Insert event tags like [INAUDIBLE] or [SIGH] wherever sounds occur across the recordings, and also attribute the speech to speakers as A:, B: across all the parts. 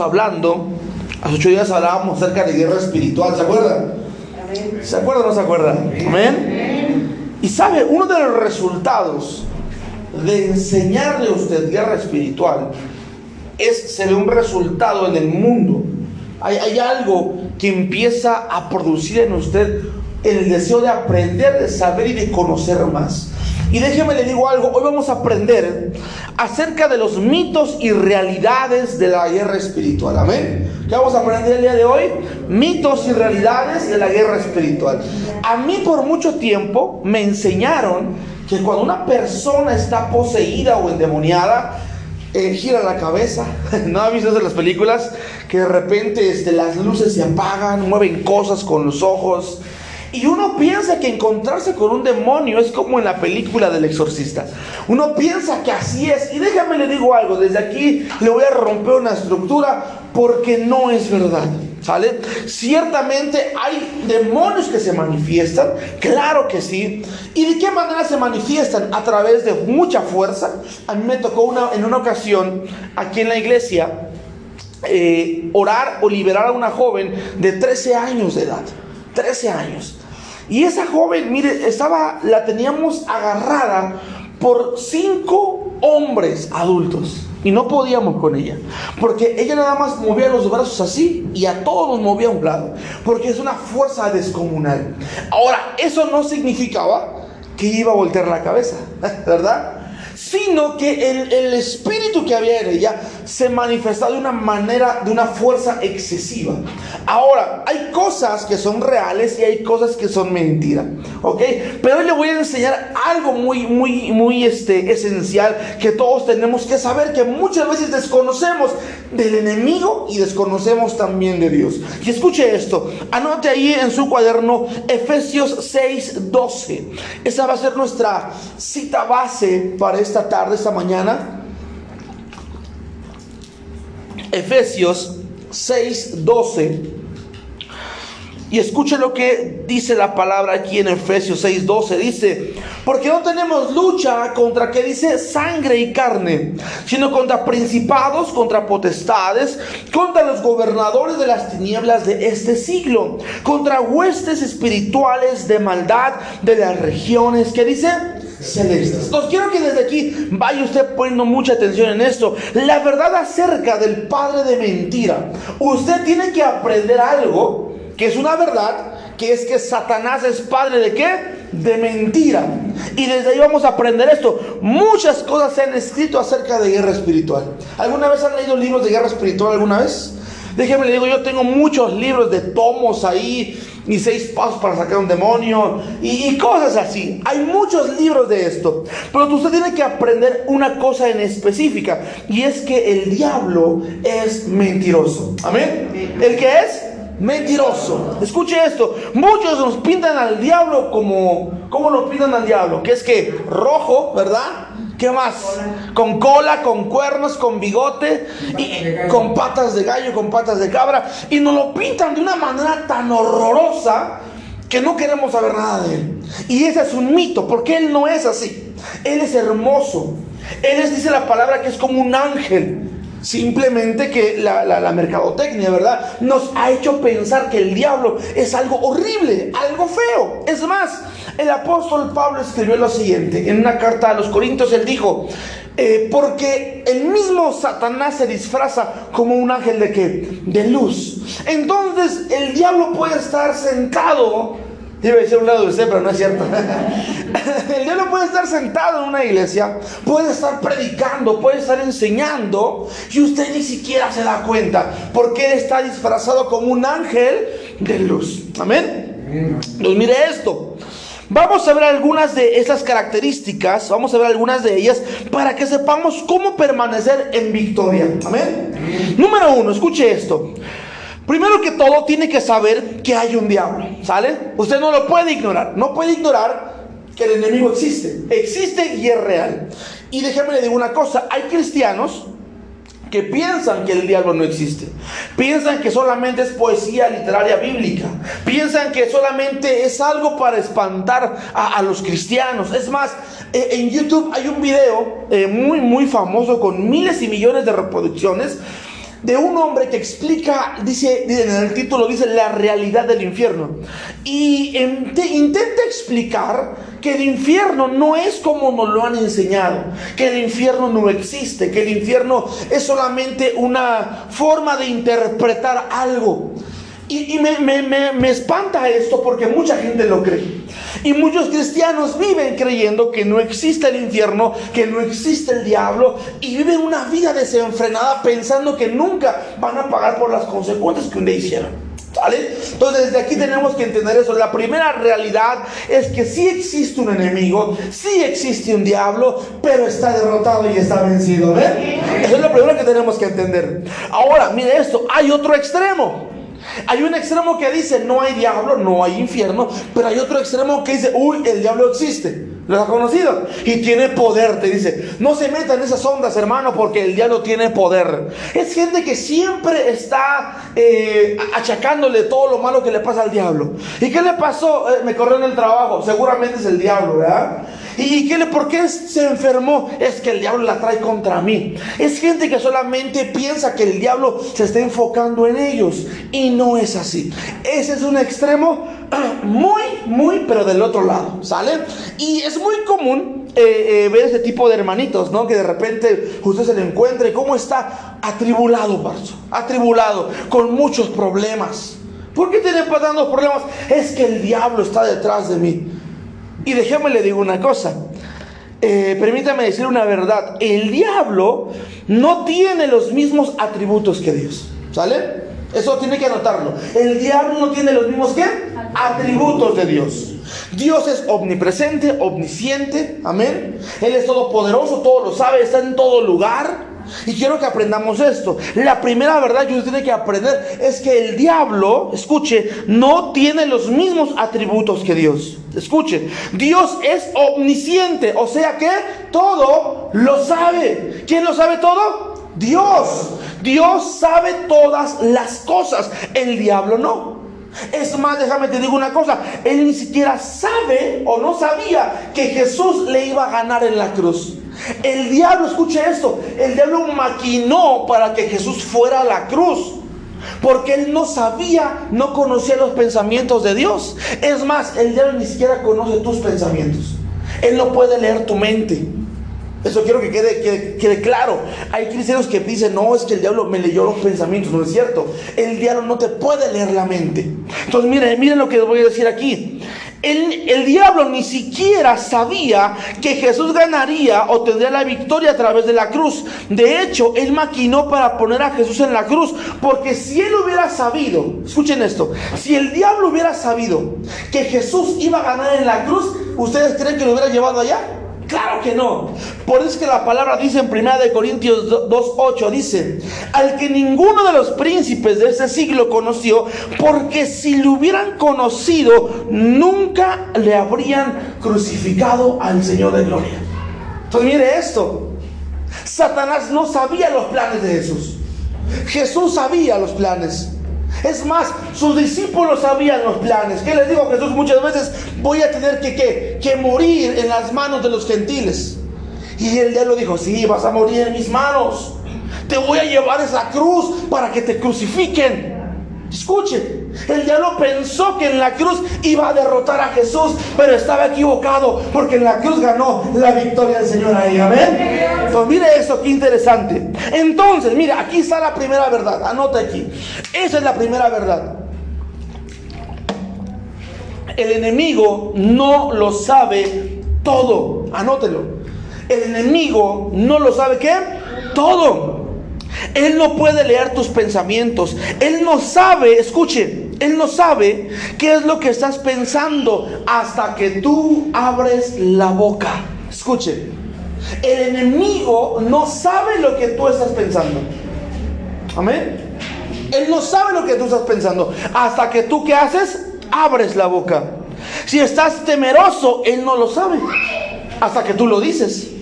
A: hablando, hace ocho días hablábamos acerca de guerra espiritual, ¿se acuerdan? ¿Se acuerdan o no se acuerdan? Amén. Y sabe, uno de los resultados de enseñarle a usted guerra espiritual es, se ve un resultado en el mundo. Hay, hay algo que empieza a producir en usted el deseo de aprender, de saber y de conocer más. Y déjeme le digo algo, hoy vamos a aprender acerca de los mitos y realidades de la guerra espiritual. Amén. ¿Qué vamos a aprender el día de hoy? Mitos y realidades de la guerra espiritual. A mí por mucho tiempo me enseñaron que cuando una persona está poseída o endemoniada, eh, gira la cabeza. [LAUGHS] ¿No ha visto en las películas? Que de repente este, las luces se apagan, mueven cosas con los ojos. Y uno piensa que encontrarse con un demonio es como en la película del exorcista. Uno piensa que así es. Y déjame le digo algo, desde aquí le voy a romper una estructura porque no es verdad. ¿Sale? Ciertamente hay demonios que se manifiestan, claro que sí. ¿Y de qué manera se manifiestan? A través de mucha fuerza. A mí me tocó en una ocasión aquí en la iglesia eh, orar o liberar a una joven de 13 años de edad. 13 años. Y esa joven, mire, estaba, la teníamos agarrada por cinco hombres adultos. Y no podíamos con ella. Porque ella nada más movía los brazos así y a todos nos movía a un lado. Porque es una fuerza descomunal. Ahora, eso no significaba que iba a voltear la cabeza, [LAUGHS] ¿verdad? Sino que el, el, espíritu que había en ella se manifestaba de una manera, de una fuerza excesiva. Ahora, hay cosas que son reales y hay cosas que son mentiras, ¿ok? Pero hoy le voy a enseñar algo muy, muy, muy este, esencial que todos tenemos que saber, que muchas veces desconocemos del enemigo y desconocemos también de Dios. Y escuche esto, anote ahí en su cuaderno Efesios 6, 12. Esa va a ser nuestra cita base para esta tarde, esta mañana. Efesios 6, 12. Y escuche lo que dice la palabra aquí en Efesios 6, 12. Dice, porque no tenemos lucha contra, que dice, sangre y carne, sino contra principados, contra potestades, contra los gobernadores de las tinieblas de este siglo, contra huestes espirituales de maldad de las regiones, que dice, celestes. Entonces quiero que desde aquí vaya usted poniendo mucha atención en esto. La verdad acerca del padre de mentira. Usted tiene que aprender algo que es una verdad, que es que Satanás es padre de qué? De mentira. Y desde ahí vamos a aprender esto. Muchas cosas se han escrito acerca de guerra espiritual. ¿Alguna vez han leído libros de guerra espiritual alguna vez? Déjeme le digo, yo tengo muchos libros de tomos ahí y seis pasos para sacar un demonio y, y, cosas así. Hay muchos libros de esto. Pero usted tiene que aprender una cosa en específica y es que el diablo es mentiroso. Amén. ¿El que es? Mentiroso. Escuche esto. Muchos nos pintan al diablo como... ¿Cómo nos pintan al diablo? Que es que rojo, ¿verdad? ¿Qué más? Con cola, con cuernos, con bigote, y con patas de gallo, con patas de cabra. Y nos lo pintan de una manera tan horrorosa que no queremos saber nada de él. Y ese es un mito, porque él no es así. Él es hermoso. Él es, dice la palabra, que es como un ángel. Simplemente que la, mercadotecnia, ¿verdad? Nos ha hecho pensar que el diablo es algo horrible, algo feo. Es más, el apóstol Pablo escribió lo siguiente, en una carta a los Corintios, él dijo, eh, porque el mismo Satanás se disfraza como un ángel? De luz. Entonces el diablo puede estar sentado Debe decir un lado de usted, pero no es cierto. [LAUGHS] El diablo puede estar sentado en una iglesia, puede estar predicando, puede estar enseñando, y usted ni siquiera se da cuenta, porque él está disfrazado como un ángel de luz. Amén. Pues mire esto. Vamos a ver algunas de esas características, vamos a ver algunas de ellas para que sepamos cómo permanecer en victoria. Amén. Número uno, escuche esto. Primero que todo, tiene que saber que hay un diablo, ¿sale? Usted no lo puede ignorar, no puede ignorar que el enemigo existe, existe y es real. Y déjame le digo una cosa, hay cristianos que piensan que el diablo no existe, piensan que solamente es poesía literaria bíblica, piensan que solamente es algo para espantar a, a los cristianos. Es más, eh, en YouTube hay un video eh, muy, muy famoso con miles y millones de reproducciones de un hombre que explica, dice, en el título dice la realidad del infierno. Y intenta explicar que el infierno no es como nos lo han enseñado, que el infierno no existe, que el infierno es solamente una forma de interpretar algo. Y, me, espanta esto porque mucha gente lo cree. Y muchos cristianos viven creyendo que no existe el infierno, que no existe el diablo, y viven una vida desenfrenada pensando que nunca van a pagar por las consecuencias que un día hicieron. ¿Sale? Entonces desde aquí tenemos que entender eso. La primera realidad es que sí existe un enemigo, sí existe un diablo, pero está derrotado y está vencido. Eso es lo primero que tenemos que entender. Ahora, mire esto, hay otro extremo. Hay un extremo que dice no hay diablo, no hay infierno, pero hay otro extremo que dice, uy, el diablo existe. ¿Lo has conocido? Y tiene poder, te dice. No se metan en esas ondas, hermano, porque el diablo tiene poder. Es gente que siempre está eh, achacándole todo lo malo que le pasa al diablo. ¿Y qué le pasó? Eh, me corrió en el trabajo. Seguramente es el diablo, ¿verdad? ¿Y qué le, por qué se enfermó? Es que el diablo la trae contra mí. Es gente que solamente piensa que el diablo se está enfocando en ellos. Y no es así. Ese es un extremo [CLEARS THROAT] muy, muy, pero del otro lado, ¿sale? Y es muy común eh, eh, ver ese tipo de hermanitos, ¿no? Que de repente usted se le encuentra y cómo está atribulado, Barzo, atribulado, con muchos problemas. ¿Por qué tiene pasando problemas? Es que el diablo está detrás de mí. Y déjeme le digo una cosa. Eh, permítame decir una verdad. El diablo no tiene los mismos atributos que Dios. ¿Sale? Eso tiene que anotarlo. El diablo no tiene los mismos ¿qué? Atributos de Dios. Dios es omnipresente, omnisciente, amén. Él es todopoderoso, todo lo sabe, está en todo lugar. Y quiero que aprendamos esto. La primera verdad que usted tiene que aprender es que el diablo, escuche, no tiene los mismos atributos que Dios. Escuche, Dios es omnisciente, o sea que todo lo sabe. ¿Quién lo sabe todo? Dios. Dios sabe todas las cosas, el diablo no. Es más, déjame te digo una cosa, él ni siquiera sabe o no sabía que Jesús le iba a ganar en la cruz. El diablo, escuche esto, el diablo maquinó para que Jesús fuera a la cruz. Porque él no sabía, no conocía los pensamientos de Dios. Es más, el diablo ni siquiera conoce tus pensamientos. Él no puede leer tu mente. Eso quiero que quede, quede, claro. Hay cristianos que dicen, no, es que el diablo me leyó los pensamientos. No es cierto. El diablo no te puede leer la mente. Entonces, miren, miren lo que les voy a decir aquí. El, el, diablo ni siquiera sabía que Jesús ganaría o tendría la victoria a través de la cruz. De hecho, él maquinó para poner a Jesús en la cruz. Porque si él hubiera sabido, escuchen esto, si el diablo hubiera sabido que Jesús iba a ganar en la cruz, ¿ustedes creen que lo hubiera llevado allá? Claro que no. Por eso es que la palabra dice en 1 Corintios 2.8, dice, al que ninguno de los príncipes de ese siglo conoció, porque si lo hubieran conocido, nunca le habrían crucificado al Señor de gloria. Entonces mire esto, Satanás no sabía los planes de Jesús. Jesús sabía los planes. Es más, sus discípulos sabían los planes. ¿Qué les digo Jesús muchas veces? Voy a tener que, que morir en las manos de los gentiles. Y él ya dijo, sí, vas a morir en mis manos. Te voy a llevar esa cruz para que te crucifiquen. Escuche, el diablo pensó que en la cruz iba a derrotar a Jesús, pero estaba equivocado, porque en la cruz ganó la victoria del Señor ahí. Amén. Entonces, mire eso, qué interesante. Entonces, mire, aquí está la primera verdad. Anota aquí. Esa es la primera verdad. El enemigo no lo sabe todo. Anótelo. El enemigo no lo sabe qué? Todo. Él no puede leer tus pensamientos. Él no sabe, escuche, Él no sabe qué es lo que estás pensando hasta que tú abres la boca. Escuche, el enemigo no sabe lo que tú estás pensando. Amén. Él no sabe lo que tú estás pensando hasta que tú qué haces, abres la boca. Si estás temeroso, Él no lo sabe hasta que tú lo dices.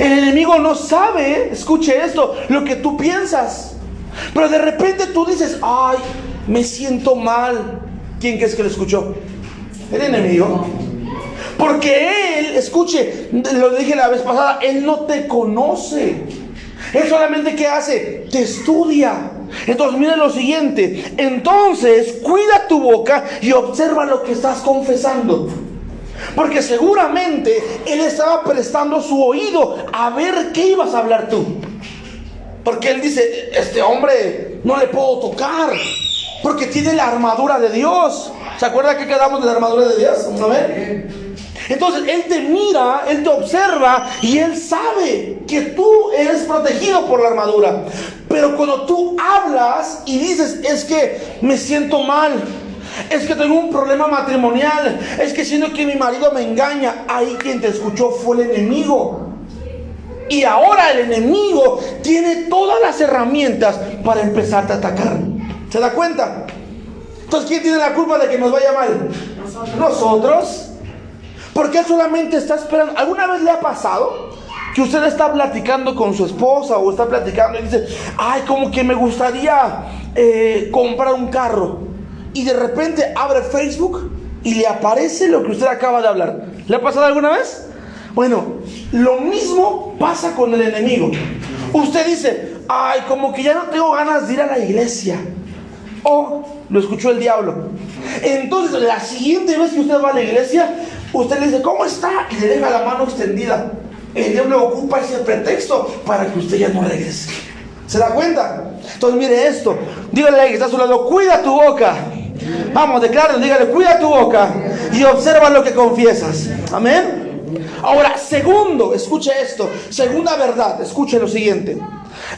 A: El enemigo no sabe, escuche esto, lo que tú piensas. Pero de repente tú dices, ay, me siento mal. ¿Quién crees que lo escuchó? El enemigo. Porque él, escuche, lo dije la vez pasada, él no te conoce. Él solamente ¿qué hace? Te estudia. Entonces mire lo siguiente. Entonces cuida tu boca y observa lo que estás confesando. Porque seguramente Él estaba prestando su oído a ver qué ibas a hablar tú. Porque Él dice, este hombre no le puedo tocar. Porque tiene la armadura de Dios. ¿Se acuerda que quedamos de la armadura de Dios? A ver. Entonces Él te mira, Él te observa y Él sabe que tú eres protegido por la armadura. Pero cuando tú hablas y dices, es que me siento mal, es que tengo un problema matrimonial, es que siento que mi marido me engaña, ahí quien te escuchó fue el enemigo. Y ahora el enemigo tiene todas las herramientas para empezarte a atacar. ¿Se da cuenta? Entonces, ¿quién tiene la culpa de que nos vaya mal? Nosotros. Porque él solamente está esperando. ¿Alguna vez le ha pasado que usted está platicando con su esposa o está platicando y dice, ay, como que me gustaría eh, comprar un carro? Y de repente abre Facebook y le aparece lo que usted acaba de hablar. ¿Le ha pasado alguna vez? Bueno, lo mismo pasa con el enemigo. Usted dice, ay, como que ya no tengo ganas de ir a la iglesia. O lo escuchó el diablo. Entonces, la siguiente vez que usted va a la iglesia, Usted le dice, ¿cómo está? Y le deja la mano extendida. El diablo ocupa ese pretexto para que usted ya no regrese. ¿Se da cuenta? Entonces mire esto. Dígale que está a su lado, cuida tu boca. Vamos, declaren, dígale, cuida tu boca y observa lo que confiesas. Amén. Ahora, segundo, escuche esto. Segunda verdad, escuche lo siguiente.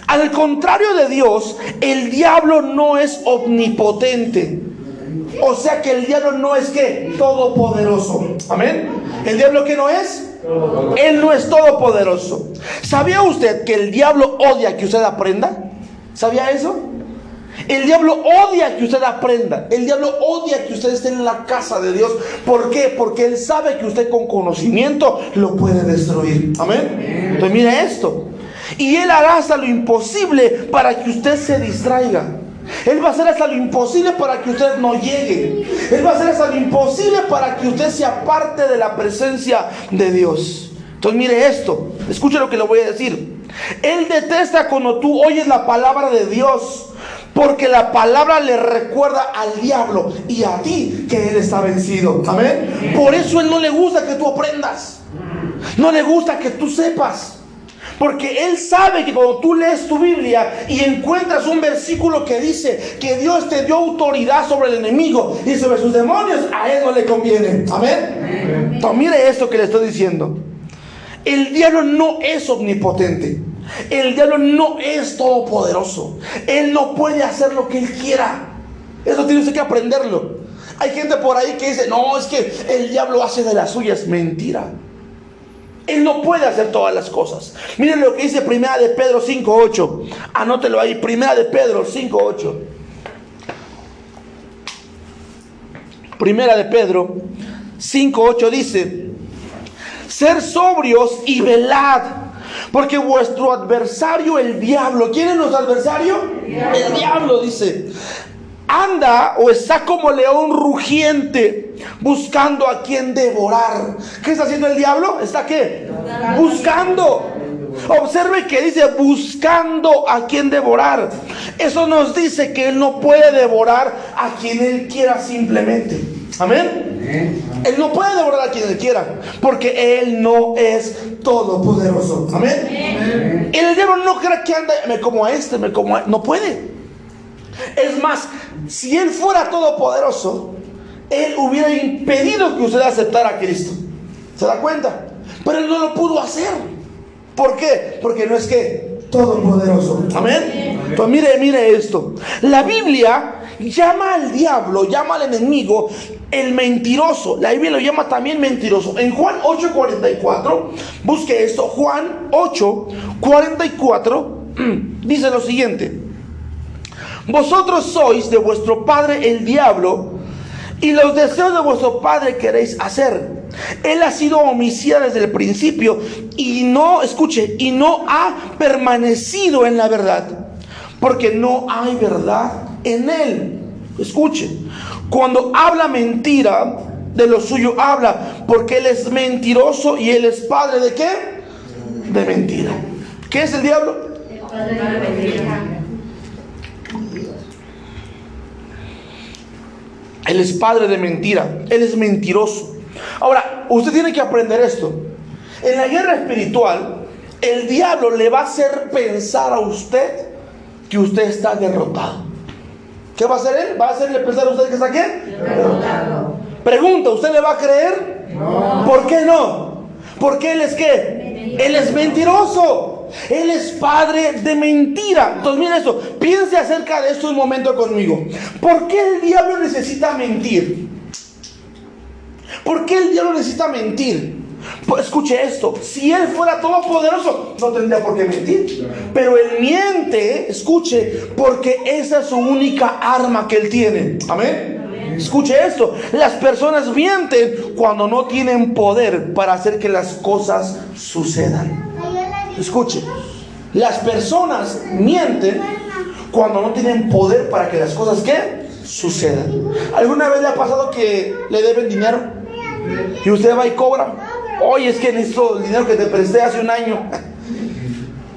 A: Al contrario de Dios, el diablo no es omnipotente. O sea que el diablo no es que todopoderoso. Amén. ¿El diablo que no es? Él no es todopoderoso. ¿Sabía usted que el diablo odia que usted aprenda? ¿Sabía eso? El diablo odia que usted aprenda. El diablo odia que usted esté en la casa de Dios. ¿Por qué? Porque él sabe que usted con conocimiento lo puede destruir. Amén. Entonces mire esto. Y él hará hasta lo imposible para que usted se distraiga. Él va a hacer hasta lo imposible para que usted no llegue. Él va a hacer hasta lo imposible para que usted sea parte de la presencia de Dios. Entonces mire esto, escuche lo que le voy a decir. Él detesta cuando tú oyes la palabra de Dios. Porque la palabra le recuerda al diablo y a ti que él está vencido. Amén. Por eso él no le gusta que tú aprendas. No le gusta que tú sepas. Porque Él sabe que cuando tú lees tu Biblia y encuentras un versículo que dice que Dios te dio autoridad sobre el enemigo y sobre sus demonios, a Él no le conviene. Amén. Entonces, mire esto que le estoy diciendo. El diablo no es omnipotente. El diablo no es todopoderoso. Él no puede hacer lo que Él quiera. Eso tiene usted que aprenderlo. Hay gente por ahí que dice, no, es que el diablo hace de las suyas. Mentira. Él no puede hacer todas las cosas. Miren lo que dice Primera de Pedro 5.8. Anótelo ahí, Primera de Pedro 5.8. Primera de Pedro 5.8 dice, ser sobrios y velad, porque vuestro adversario, el diablo, ¿quién es nuestro adversario? El diablo dice, anda o está como león rugiente buscando a quien devorar. ¿Qué está haciendo el diablo? ¿Está qué? Buscando. Observe que dice buscando a quien devorar. Eso nos dice que él no puede devorar a quien él quiera simplemente. Amén. Él no puede devorar a quien él quiera, porque él no es todopoderoso. Amén. El diablo no cree que anda, me como a este, me como a... No puede. Es más, si Él fuera todopoderoso, Él hubiera impedido que usted aceptara a Cristo. ¿Se da cuenta? Pero Él no lo pudo hacer. ¿Por qué? Porque no es que todopoderoso. Amén. Entonces mire, mire esto. La Biblia llama al diablo, llama al enemigo el mentiroso. La Biblia lo llama también mentiroso. En Juan 8:44, busque esto. Juan 8:44 [CLEARS THROAT] dice lo siguiente. Vosotros sois de vuestro padre el diablo y los deseos de vuestro padre queréis hacer. Él ha sido homicida desde el principio y no, escuche, y no ha permanecido en la verdad, porque no hay verdad en él. Escuche, cuando habla mentira, de lo suyo habla, porque él es mentiroso y él es padre de qué? De mentira. ¿Qué es el diablo? Él es padre de mentira. Él es mentiroso. Ahora, usted tiene que aprender esto. En la guerra espiritual, el diablo le va a hacer pensar a usted que usted está derrotado. ¿Qué va a hacer él? ¿Va a hacerle pensar a usted que está qué? Pregunta, ¿usted le va a creer? No. ¿Por qué no? Porque él es qué? Él es mentiroso. Él es padre de mentira. Entonces, mire eso. Piense acerca de esto un momento conmigo. ¿Por qué el diablo necesita mentir? ¿Por qué el diablo necesita mentir? Pues escuche esto, si él fuera todopoderoso, no tendría por qué mentir. Pero él miente, escuche, porque esa es su única arma que él tiene. Amén. Escuche esto, las personas mienten cuando no tienen poder para hacer que las cosas sucedan. Escuche, las personas mienten cuando no tienen poder para que las cosas ¿qué? sucedan. ¿Alguna vez le ha pasado que le deben dinero? Y usted va y cobra. Oye, es que necesito el dinero que te presté hace un año.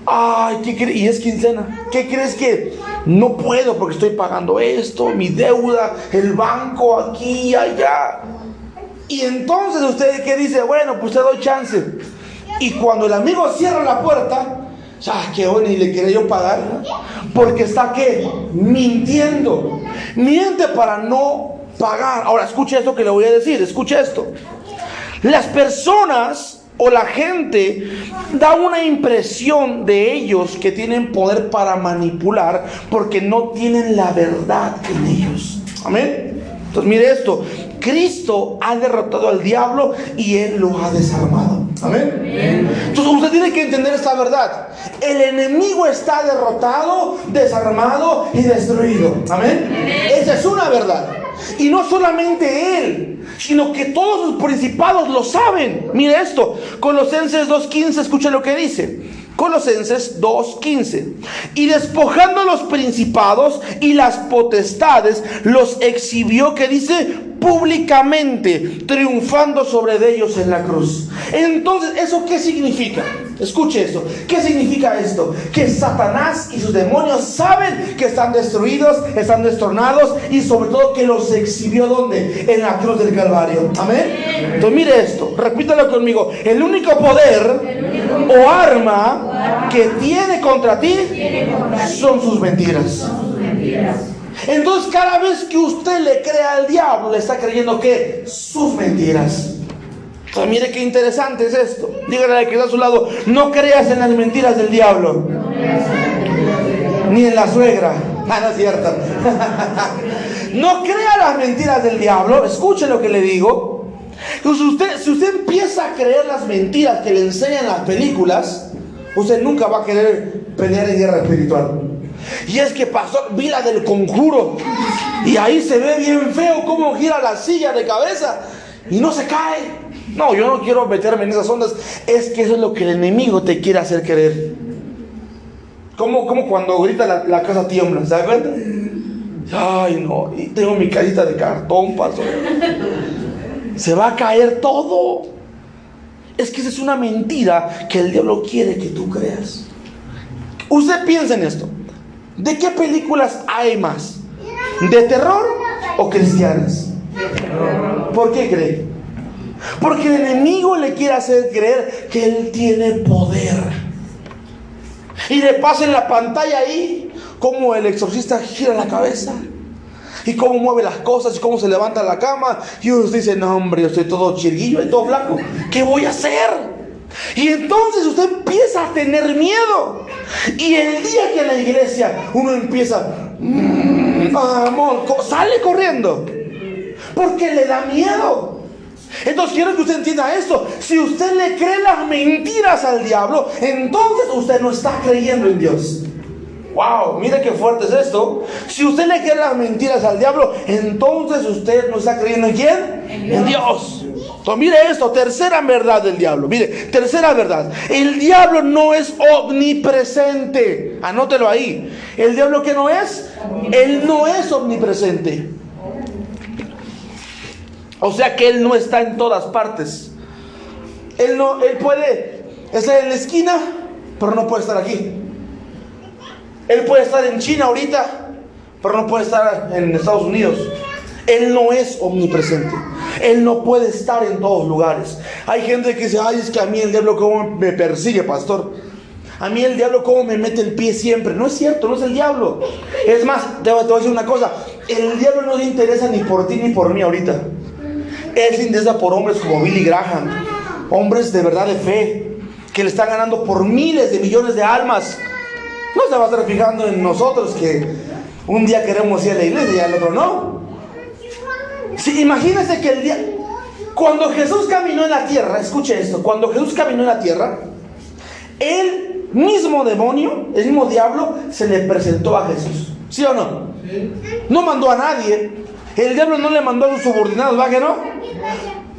A: Ay, ¿qué crees? Y es quincena. ¿Qué crees que no puedo porque estoy pagando esto, mi deuda, el banco aquí y allá? Y entonces usted ¿qué dice, bueno, pues te doy chance. Y cuando el amigo cierra la puerta, ya, qué bueno, y le quería yo pagar, porque está qué? Mintiendo. Miente para no pagar. Ahora, escuche esto que le voy a decir, escuche esto. Las personas o la gente da una impresión de ellos que tienen poder para manipular porque no tienen la verdad en ellos. Amén. Entonces mire esto, Cristo ha derrotado al diablo y él lo ha desarmado. Amén. Entonces usted tiene que entender esta verdad. El enemigo está derrotado, desarmado y destruido. Amén. Esa es una verdad. Y no solamente él, sino que todos los principados lo saben. Mire esto, Colosenses 2.15, escuche lo que dice. Colosenses 2.15. Y despojando los principados y las potestades, los exhibió, que dice, públicamente, triunfando sobre ellos en la cruz. Entonces, ¿eso qué significa? Escuche esto. ¿Qué significa esto? Que Satanás y sus demonios saben que están destruidos, están destornados y sobre todo que los exhibió donde? En la cruz del Calvario. Amén. Entonces mire esto, repítalo conmigo. El único poder o arma que tiene contra ti son sus mentiras. Entonces cada vez que usted le cree al diablo, le está creyendo que sus mentiras. Mire qué interesante es esto. Dígale al que está a su lado, no creas en las mentiras del diablo. Ni en la suegra. [LAUGHS] Ah, no es cierto. [LAUGHS] no crea las mentiras del diablo. Escuche lo que le digo. usted, si usted empieza a creer las mentiras que le enseñan las películas, usted nunca va a querer pelear en guerra espiritual. Y es que pasó, vi la del conjuro. Y ahí se ve bien feo cómo gira la silla de cabeza y no se cae. No, yo no quiero meterme en esas ondas. Es que eso es lo que el enemigo te quiere hacer creer. Como, como cuando grita la, casa tiembla, ¿se da cuenta? Ay, no, y tengo mi carita de cartón, pasó. Se va a caer todo. Es que esa es una mentira que el diablo quiere que tú creas. Usted piensa en esto. ¿De qué películas hay más? ¿De terror o cristianas? ¿Por qué cree? Porque el enemigo le quiere hacer creer que él tiene poder. Y le pasa en la pantalla ahí cómo el exorcista gira la cabeza. Y cómo mueve las cosas y cómo se levanta la cama. Y uno dice, no hombre, yo estoy todo chirguillo y todo flaco. ¿Qué voy a hacer? Y entonces usted empieza a tener miedo. Y el día que en la iglesia uno empieza, mm, amor, sale corriendo. Porque le da miedo. Entonces quiero que usted entienda esto. Si usted le cree las mentiras al diablo, entonces usted no está creyendo en Dios. Wow, mire qué fuerte es esto. Si usted le cree las mentiras al diablo, entonces usted no está creyendo en quién? En Dios. Entonces, mire esto, tercera verdad del diablo. Mire, tercera verdad. El diablo no es omnipresente. Anótelo ahí. El diablo que no es, él no es omnipresente. O sea que él no está en todas partes. Él no, él puede estar en la esquina, pero no puede estar aquí. Él puede estar en China ahorita, pero no puede estar en Estados Unidos. Él no es omnipresente. Él no puede estar en todos lugares. Hay gente que dice, ay, es que a mí el diablo como me persigue, pastor. A mí el diablo como me mete el pie siempre. No es cierto, no es el diablo. Es más, te voy a decir una cosa. El diablo no le interesa ni por ti ni por mí ahorita. Se interesa por hombres como Billy Graham. Hombres de verdad de fe. Que le están ganando por miles de millones de almas. No se va a estar fijando en nosotros que un día queremos ir a la iglesia y al otro no. Sí, imagínense que el día, cuando Jesús caminó en la tierra, escuche esto, cuando Jesús caminó en la tierra, el mismo demonio, el mismo diablo, se le presentó a Jesús. ¿Sí o no? No mandó a nadie. El diablo no le mandó a sus subordinados, ¿va que no?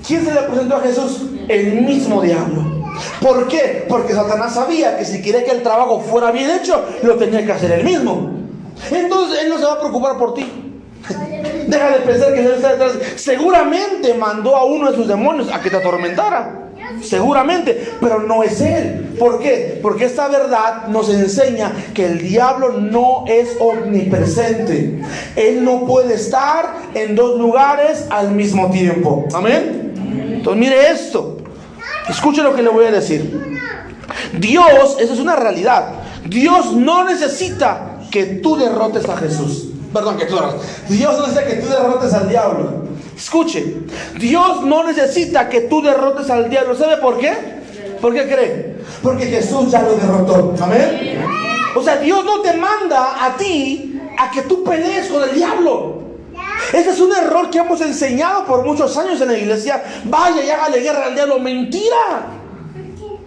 A: ¿Quién se le presentó a Jesús? El mismo diablo. ¿Por qué? Porque Satanás sabía que si quería que el trabajo fuera bien hecho, lo tenía que hacer él mismo. Entonces él no se va a preocupar por ti. Deja de pensar que Él está detrás. Seguramente mandó a uno de sus demonios a que te atormentara. Seguramente, pero no es Él. ¿Por qué? Porque esta verdad nos enseña que el diablo no es omnipresente. Él no puede estar en dos lugares al mismo tiempo. Amén. Entonces mire esto. Escuche lo que le voy a decir. Dios, eso es una realidad. Dios no necesita que tú derrotes a Jesús. Perdón, que tú Dios no necesita que tú derrotes al diablo. Escuche, Dios no necesita que tú derrotes al diablo. ¿Sabe por qué? ¿Por qué cree? Porque Jesús ya lo derrotó. Amén. O sea, Dios no te manda a ti a que tú pelees con el diablo. Ese es un error que hemos enseñado por muchos años en la iglesia. Vaya y hágale guerra al diablo. Mentira.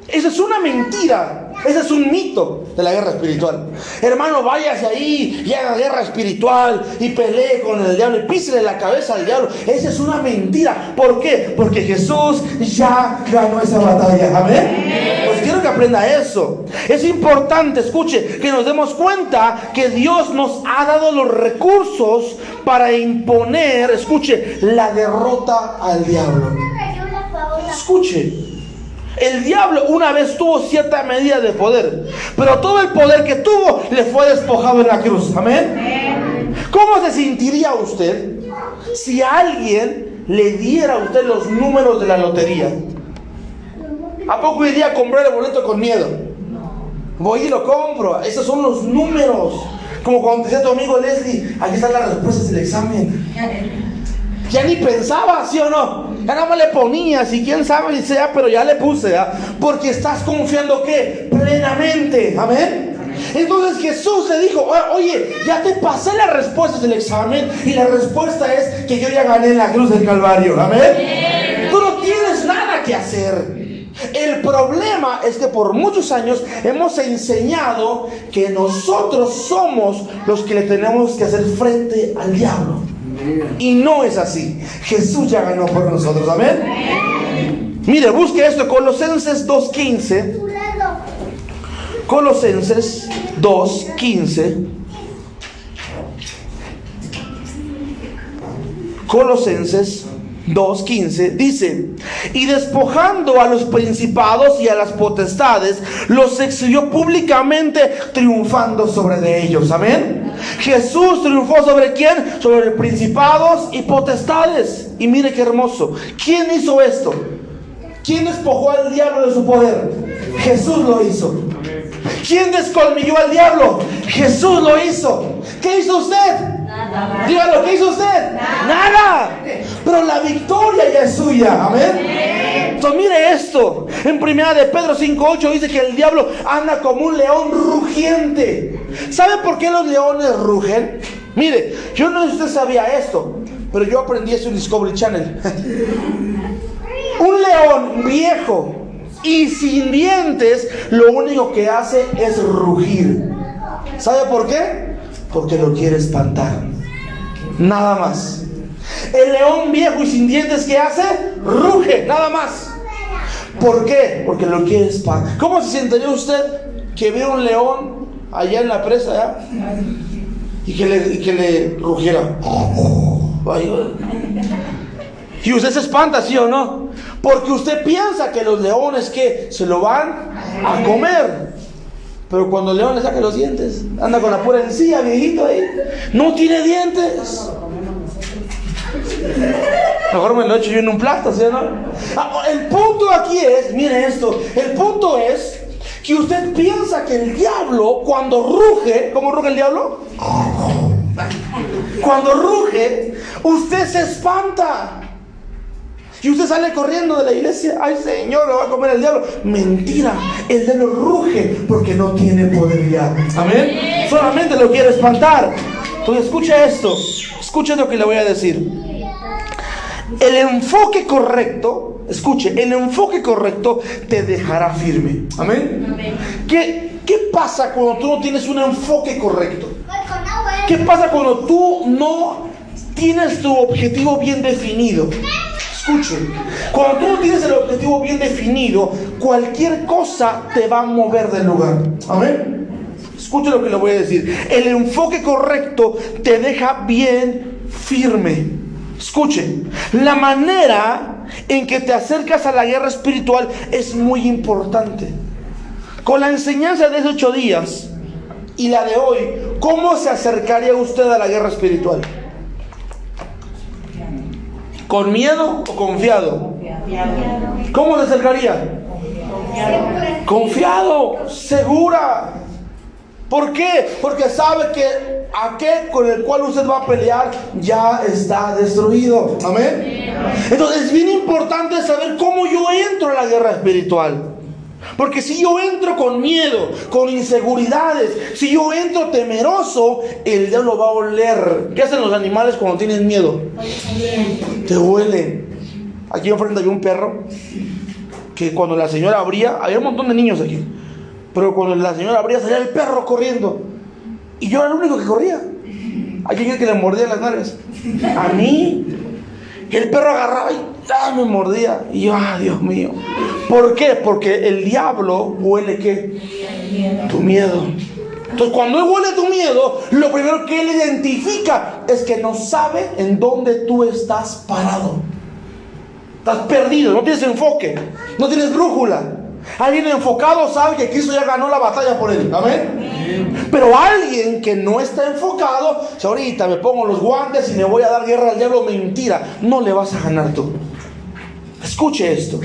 A: Esa es una mentira. Ese es un mito de la guerra espiritual. Hermano, váyase ahí y haga guerra espiritual y pelee con el diablo y písele la cabeza al diablo. Esa es una mentira. ¿Por qué? Porque Jesús ya ganó esa batalla. Amén. Pues quiero que aprenda eso. Es importante, escuche, que nos demos cuenta que Dios nos ha dado los recursos para imponer, escuche, la derrota al diablo. Escuche. El diablo una vez tuvo cierta medida de poder, pero todo el poder que tuvo le fue despojado en la cruz. Amén. ¿Cómo se sentiría usted si alguien le diera a usted los números de la lotería? ¿A poco iría a comprar el boleto con miedo? Voy y lo compro. Esos son los números. Como cuando decía tu amigo Leslie, aquí están las respuestas del examen. Ya ni pensaba, ¿sí o no? Ya nada más le ponía, si quién sabe si sea, pero ya le puse, ¿ah? Porque estás confiando que plenamente, amén. Entonces Jesús le dijo, oye, ya te pasé las respuestas del examen y la respuesta es que yo ya gané la cruz del Calvario, amén. Tú no tienes nada que hacer. El problema es que por muchos años hemos enseñado que nosotros somos los que le tenemos que hacer frente al diablo. Y no es así. Jesús ya ganó por nosotros. Amén. Mire, busque esto. Colosenses 2.15. Colosenses 2.15. Colosenses 2.15 dice, y despojando a los principados y a las potestades, los exhibió públicamente triunfando sobre de ellos. Amén. Jesús triunfó sobre quién? Sobre principados y potestades. Y mire qué hermoso. ¿Quién hizo esto? ¿Quién despojó al diablo de su poder? Jesús lo hizo. ¿Quién descolmilló al diablo? Jesús lo hizo. ¿Qué hizo usted? Dígalo, ¿qué hizo usted? Nada. Pero la victoria ya es suya. Amén. Entonces mire esto. En primera de Pedro 5.8 dice que el diablo anda como un león rugiente. ¿Sabe por qué los leones rugen? Mire, yo no sé si usted sabía esto, pero yo aprendí eso en Discovery Channel. un león viejo y sin dientes, lo único que hace es rugir. ¿Sabe por qué? Porque lo quiere espantar. Nada más. El león viejo y sin dientes, ¿qué hace? Ruge, nada más. ¿Por qué? Porque lo quiere espantar. ¿Cómo se sentiría usted que ve un león allá en la presa y que le, y que le rugiera? Y usted se espanta, ¿sí o no? Porque usted piensa que los leones que se lo van a comer. Pero cuando el león le saca los dientes, anda con la pura encía, viejito ahí. No tiene dientes. Mejor me lo echo yo en un plato, ¿sí no? Ah, el punto aquí es, mire esto, el punto es que usted piensa que el diablo cuando ruge, ¿cómo ruge el diablo? Cuando ruge, usted se espanta. Y usted sale corriendo de la iglesia, ay Señor, lo va a comer el diablo. Mentira, el diablo ruge porque no tiene poder ya. Amén. Solamente lo quiere espantar. Entonces escucha esto, escucha lo que le voy a decir. El enfoque correcto, escuche, el enfoque correcto te dejará firme. Amén. ¿Qué, ¿Qué pasa cuando tú no tienes un enfoque correcto? ¿Qué pasa cuando tú no tienes tu objetivo bien definido? Escuchen, cuando tú no tienes el objetivo bien definido, cualquier cosa te va a mover del lugar. Amén. Escuche lo que le voy a decir. El enfoque correcto te deja bien firme. Escuche, la manera en que te acercas a la guerra espiritual es muy importante. Con la enseñanza de esos ocho días y la de hoy, ¿cómo se acercaría usted a la guerra espiritual? ¿Con miedo o confiado? ¿Cómo se acercaría? Confiado, segura. ¿Por qué? Porque sabe que aquel con el cual usted va a pelear ya está destruido. Amén. Entonces es bien importante saber cómo yo entro a la guerra espiritual. Porque si yo entro con miedo, con inseguridades, si yo entro temeroso, el diablo va a oler. ¿Qué hacen los animales cuando tienen miedo? Te huelen. Aquí enfrente había un perro que cuando la señora abría, había un montón de niños aquí. Pero cuando la señora abría salía el perro corriendo. Y yo era el único que corría. Hay alguien que le mordía las nalgas. A mí. El perro agarraba y ah, me mordía. Y yo, ah, Dios mío. ¿Por qué? Porque el diablo huele qué? Tu miedo. Entonces, cuando él huele tu miedo, lo primero que él identifica es que no sabe en dónde tú estás parado. Estás perdido, no tienes enfoque, no tienes brújula. Alguien enfocado sabe que Cristo ya ganó la batalla por él. Amén. Pero alguien que no está enfocado, si ahorita me pongo los guantes y me voy a dar guerra al diablo, mentira. No le vas a ganar tú. Escuche esto.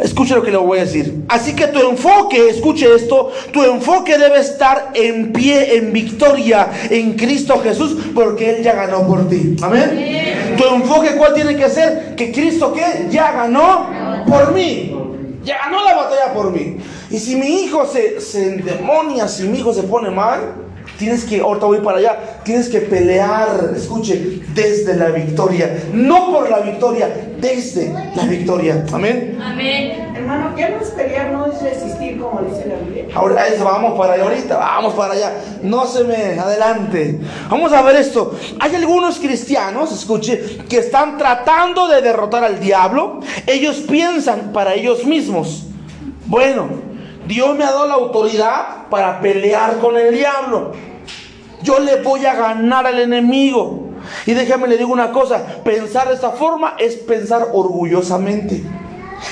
A: Escuche lo que le voy a decir. Así que tu enfoque, escuche esto, tu enfoque debe estar en pie, en victoria en Cristo Jesús, porque Él ya ganó por ti. Amén. Tu enfoque, ¿cuál tiene que ser? Que Cristo que ya ganó por mí. Ya ganó la batalla por mí. Y si mi hijo se, se endemonia, si mi hijo se pone mal, Tienes que, ahorita voy para allá, tienes que pelear, escuche, desde la victoria. No por la victoria, desde la victoria. Amén.
B: Amén. Hermano, ¿qué no es pelear? No es resistir, como dice la Biblia.
A: Ahora, vamos para allá ahorita, vamos para allá. No se me adelante. Vamos a ver esto. Hay algunos cristianos, escuche, que están tratando de derrotar al diablo. Ellos piensan para ellos mismos. Bueno, Dios me ha dado la autoridad para pelear con el diablo. Yo le voy a ganar al enemigo. Y déjame le digo una cosa, pensar de esta forma es pensar orgullosamente.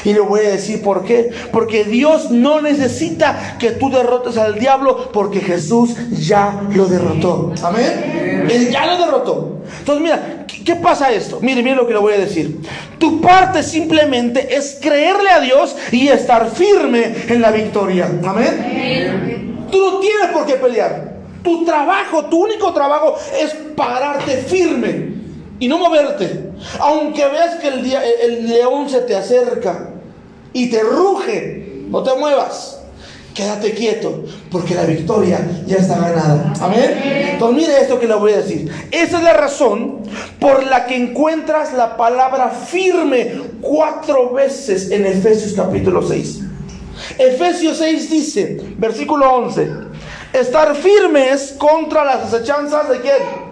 A: Y le voy a decir por qué. Porque Dios no necesita que tú derrotes al diablo porque Jesús ya lo derrotó. Amén. Él ya lo derrotó. Entonces mira, ¿qué pasa esto? Mire, mire lo que le voy a decir. Tu parte simplemente es creerle a Dios y estar firme en la victoria. Amén. Tú no tienes por qué pelear. Tu trabajo, tu único trabajo es pararte firme y no moverte. Aunque veas que el, día, el león se te acerca y te ruge, no te muevas. Quédate quieto, porque la victoria ya está ganada. Amén. Entonces mire esto que le voy a decir. Esa es la razón por la que encuentras la palabra firme cuatro veces en Efesios capítulo 6. Efesios 6 dice, versículo 11 estar firmes contra las acechanzas de quién?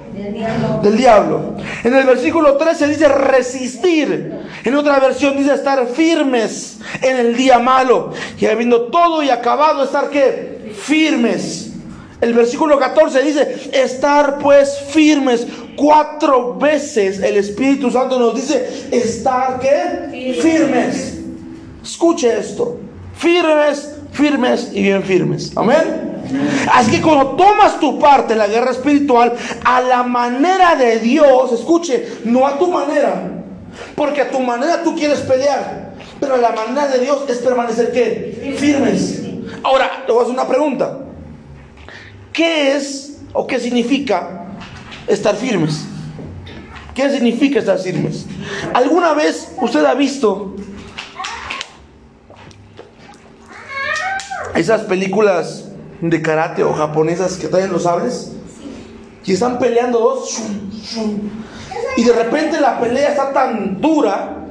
A: Del diablo. En el versículo 13 dice resistir. En otra versión dice estar firmes en el día malo. Y habiendo todo y acabado, estar qué? Firmes. El versículo 14 dice, estar pues firmes. Cuatro veces el Espíritu Santo nos dice, estar qué? Firmes. Escuche esto. Firmes firmes y bien firmes. Amén. Así que cuando tomas tu parte en la guerra espiritual, a la manera de Dios, escuche, no a tu manera. Porque a tu manera tú quieres pelear. Pero la manera de Dios es permanecer ¿qué? Firmes. Ahora, te voy a hacer una pregunta. ¿Qué es o qué significa estar firmes? ¿Qué significa estar firmes? ¿Alguna vez usted ha visto esas películas de karate o japonesas que traen los sables? Y están peleando dos. Y de repente la pelea está tan dura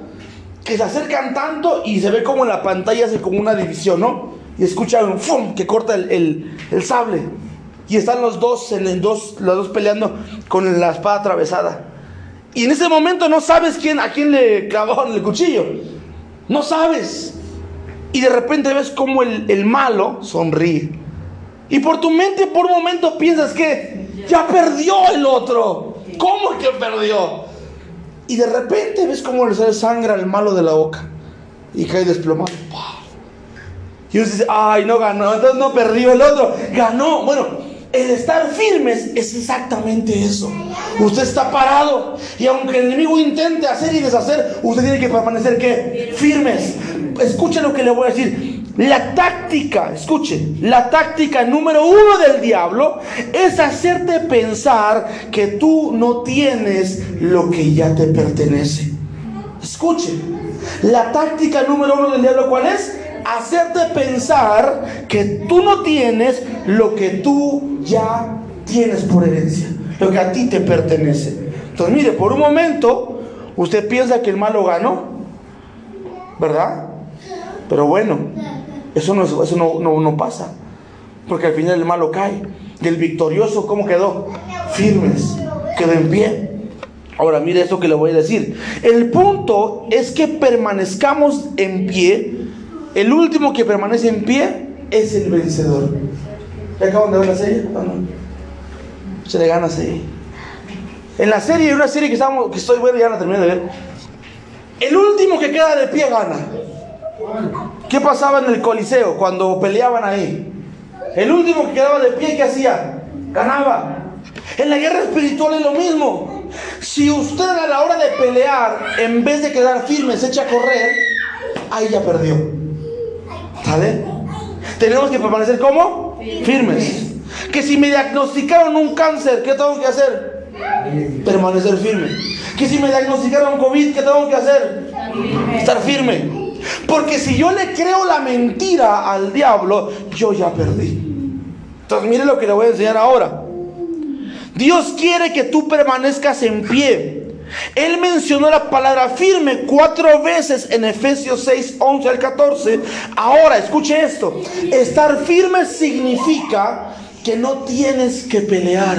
A: que se acercan tanto y se ve como en la pantalla hace como una división, ¿no? Y escuchan ¡fum! que corta el, sable. Y están los dos, en dos, los dos peleando con la espada atravesada. Y en ese momento no sabes quién, a quién le clavaron el cuchillo. No sabes. Y de repente ves como el, el malo sonríe. Y por tu mente por un momento piensas que ya perdió el otro. ¿Cómo que perdió? Y de repente ves cómo le sale sangre al malo de la boca. Y cae desplomado. Y uno dice, ay, no ganó, entonces no perdió el otro. Ganó. Bueno, el estar firmes es exactamente eso. Usted está parado. Y aunque el enemigo intente hacer y deshacer, usted tiene que permanecer ¿qué? firmes. Escuche lo que le voy a decir. La táctica, escuche, la táctica número uno del diablo es hacerte pensar que tú no tienes lo que ya te pertenece. Escuche, la táctica número uno del diablo, ¿cuál es? Hacerte pensar que tú no tienes lo que tú ya tienes por herencia, lo que a ti te pertenece. Entonces, mire, por un momento, usted piensa que el malo ganó, ¿verdad? Pero bueno, eso no, eso no, no, pasa. Porque al final el malo cae. El victorioso, ¿cómo quedó? Firmes. Quedó en pie. Ahora mire esto que le voy a decir. El punto es que permanezcamos en pie. El último que permanece en pie es el vencedor. ¿Ya acaban de ver la serie? Se le gana serie. En la serie, una serie que, estamos, que estoy bueno, ya la terminé de ver. El último que queda de pie gana. ¿Qué pasaba en el Coliseo cuando peleaban ahí? El último que quedaba de pie, ¿qué hacía? Ganaba. En la guerra espiritual es lo mismo. Si usted a la hora de pelear, en vez de quedar firme, se echa a correr, ahí ya perdió. ¿Sale? Tenemos que permanecer como firmes. Que si me diagnosticaron un cáncer, ¿qué tengo que hacer? Permanecer firme. Que si me diagnosticaron COVID, ¿qué tengo que hacer? Estar firme. Porque si yo le creo la mentira al diablo, yo ya perdí. Entonces mire lo que le voy a enseñar ahora. Dios quiere que tú permanezcas en pie. Él mencionó la palabra firme cuatro veces en Efesios 6, 11 al 14. Ahora, escuche esto. Estar firme significa que no tienes que pelear.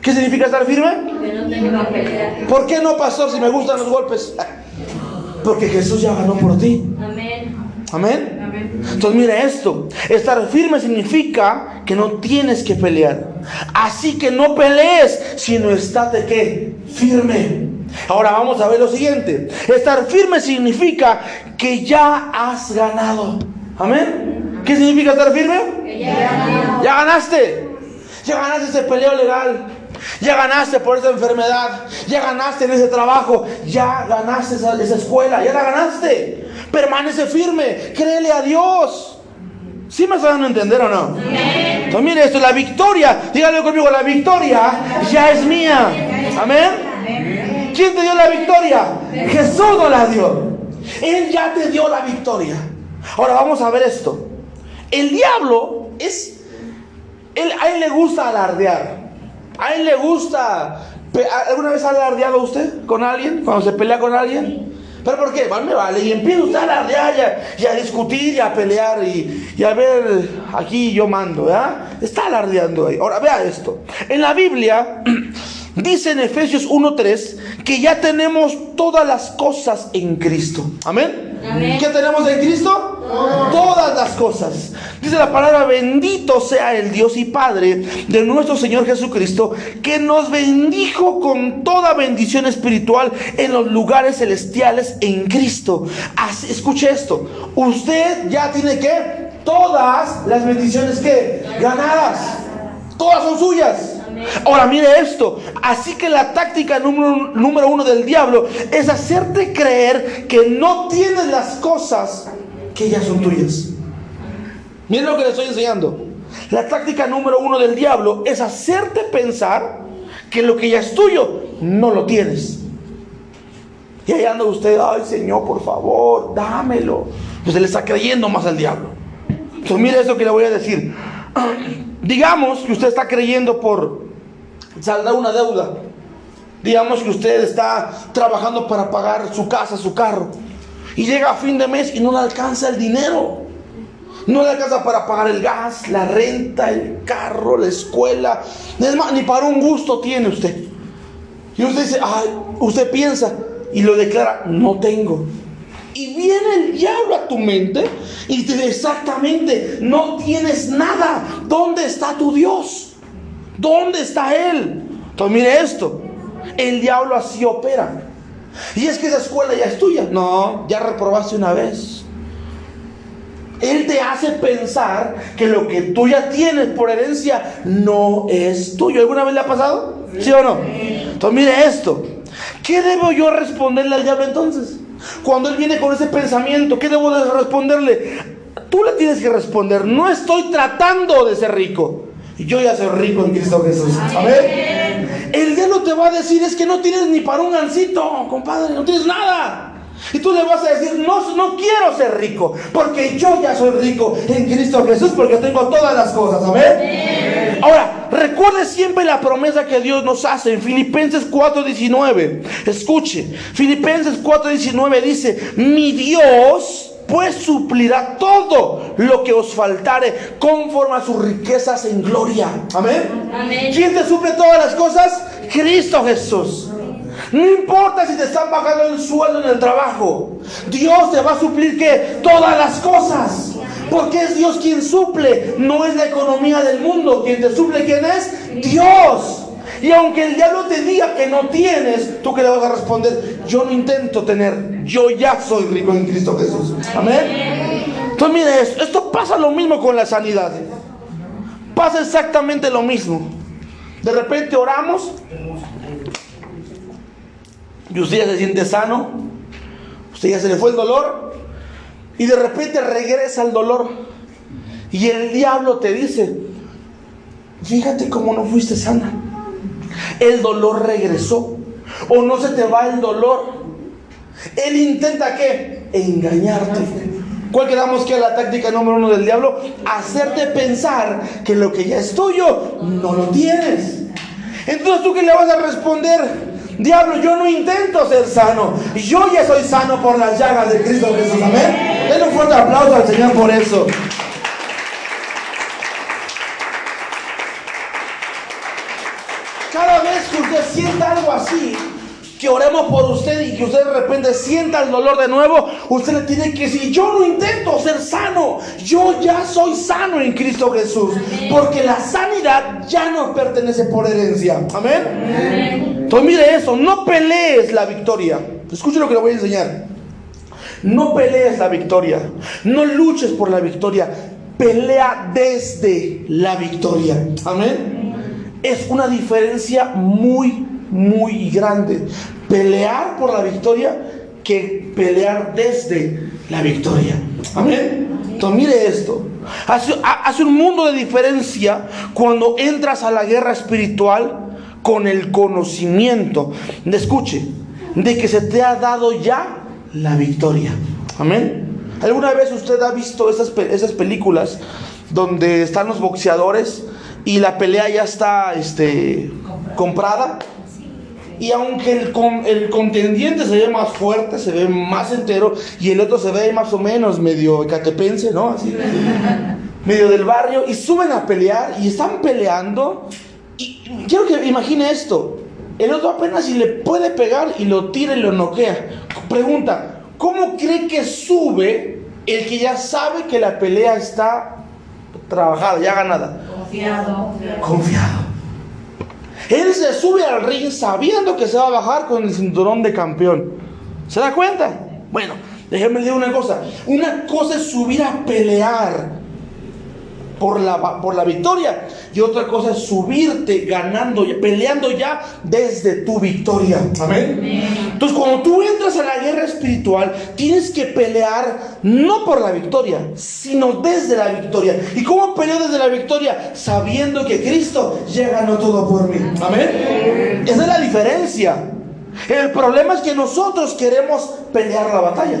A: ¿Qué significa estar firme? Que no tengo que pelear. ¿Por qué no, pastor, si me gustan los golpes? Porque Jesús ya ganó por ti. Amén. Amén. Entonces mira esto, estar firme significa que no tienes que pelear. Así que no pelees, sino estate que firme. Ahora vamos a ver lo siguiente. Estar firme significa que ya has ganado. Amén. ¿Qué significa estar firme? ya, ya ganaste. Ya ganaste ese peleo legal. Ya ganaste por esa enfermedad. Ya ganaste en ese trabajo. Ya ganaste esa, esa escuela. Ya la ganaste. Permanece firme. Créele a Dios. ¿Sí me están dando a entender o no? Entonces mire esto, la victoria, dígale conmigo, la victoria ya es mía. Amén. ¿Quién te dio la victoria? Jesús no la dio. Él ya te dio la victoria. Ahora vamos a ver esto. El diablo es, él, a él le gusta alardear. A él le gusta. ¿Alguna vez ha alardeado usted con alguien? Cuando se pelea con alguien. ¿Pero por qué? Vale, me vale. Y empieza usted a alardear y a, discutir y a pelear y, y, a ver, aquí yo mando, ¿verdad? Está alardeando ahí. Ahora, vea esto. En la Biblia [CLEARS THROAT] dice en Efesios 1.3 que ya tenemos todas las cosas en Cristo. Amén. ¿Qué tenemos en Cristo? Todas las cosas. Dice la palabra, bendito sea el Dios y Padre de nuestro Señor Jesucristo, que nos bendijo con toda bendición espiritual en los lugares celestiales en Cristo. Así, escuche esto, usted ya tiene que todas las bendiciones que ganadas. Todas son suyas. Ahora mire esto. Así que la táctica número, número uno del diablo es hacerte creer que no tienes las cosas que ya son tuyas. Miren lo que le estoy enseñando. La táctica número uno del diablo es hacerte pensar que lo que ya es tuyo no lo tienes. Y ahí anda usted, ay Señor, por favor, dámelo. Pues se le está creyendo más al diablo. Entonces mire eso que le voy a decir. [CLEARS THROAT] Digamos que usted está creyendo por saldar una deuda. Digamos que usted está trabajando para pagar su casa, su carro. Y llega a fin de mes y no le alcanza el dinero. No le alcanza para pagar el gas, la renta, el carro, la escuela. ni para un gusto tiene usted. Y usted dice, ay, usted piensa y lo declara, no tengo. Y viene el diablo a tu mente y te dice exactamente, no tienes nada. ¿Dónde está tu Dios? ¿Dónde está Él? Entonces mire esto, el diablo así opera. Y es que esa escuela ya es tuya. No, ya reprobaste una vez. Él te hace pensar que lo que tú ya tienes por herencia no es tuyo. ¿Alguna vez le ha pasado? ¿Sí o no? Entonces mire esto. ¿Qué debo yo responderle al diablo entonces? Cuando él viene con ese pensamiento, ¿qué debo de responderle? Tú le tienes que responder, no estoy tratando de ser rico. Yo ya soy rico en Cristo Jesús. Amén. El diablo te va a decir, es que no tienes ni para un gancito, compadre, no tienes nada. Y tú le vas a decir, no, no quiero ser rico, porque yo ya soy rico en Cristo Jesús, porque tengo todas las cosas. Amén. Ahora, recuerde siempre la promesa que Dios nos hace en Filipenses 4:19. Escuche, Filipenses 4:19 dice, mi Dios pues suplirá todo lo que os faltare conforme a sus riquezas en gloria. Amén. Amén. ¿Quién te suple todas las cosas? Cristo Jesús. No importa si te están pagando el sueldo en el trabajo. Dios te va a suplir que todas las cosas. Porque es Dios quien suple, no es la economía del mundo. Quien te suple, ¿quién es? Dios. Y aunque el diablo te diga que no tienes, tú que le vas a responder, yo no intento tener, yo ya soy rico en Cristo Jesús. Amén. Entonces mire esto, esto pasa lo mismo con la sanidad. Pasa exactamente lo mismo. De repente oramos y usted ya se siente sano, usted ya se le fue el dolor y de repente regresa el dolor y el diablo te dice, fíjate cómo no fuiste sana, el dolor regresó o no se te va el dolor. Él intenta qué? Engañarte. ¿Cuál quedamos que es la táctica número uno del diablo? Hacerte pensar que lo que ya es tuyo no lo tienes. Entonces tú qué le vas a responder? Diablo, yo no intento ser sano. Yo ya soy sano por las llagas de Cristo Jesús. Amén. Denle un fuerte aplauso al Señor por eso. Cada vez que usted sienta algo así, que oremos por usted y que usted de repente sienta el dolor de nuevo, usted le tiene que decir, yo no intento ser sano, yo ya soy sano en Cristo Jesús, porque la sanidad ya nos pertenece por herencia. Amén. Entonces mire eso, no pelees la victoria. Escuche lo que le voy a enseñar. No pelees la victoria, no luches por la victoria, pelea desde la victoria. Amén. Es una diferencia muy muy grande. Pelear por la victoria que pelear desde la victoria. Amén. Entonces mire esto. Hace, hace un mundo de diferencia cuando entras a la guerra espiritual con el conocimiento. Escuche, de que se te ha dado ya la victoria. Amén. ¿Alguna vez usted ha visto esas, esas películas donde están los boxeadores y la pelea ya está este, comprada? Y aunque el, el contendiente se ve más fuerte, se ve más entero, y el otro se ve más o menos medio catepense, ¿no? Así, [LAUGHS] medio del barrio, y suben a pelear y están peleando. Y quiero que imagine esto: el otro apenas si le puede pegar y lo tira y lo noquea. Pregunta: ¿cómo cree que sube el que ya sabe que la pelea está trabajada, ya ganada? Confiado. Confiado. Él se sube al ring sabiendo que se va a bajar con el cinturón de campeón. ¿Se da cuenta? Bueno, déjenme decir una cosa. Una cosa es subir a pelear por la, por la victoria. Y otra cosa es subirte ganando, peleando ya desde tu victoria. Amén. Entonces, cuando tú entras a la guerra espiritual, tienes que pelear no por la victoria, sino desde la victoria. ¿Y cómo peleo desde la victoria? Sabiendo que Cristo ya ganó todo por mí. Amén. Esa es la diferencia. El problema es que nosotros queremos pelear la batalla.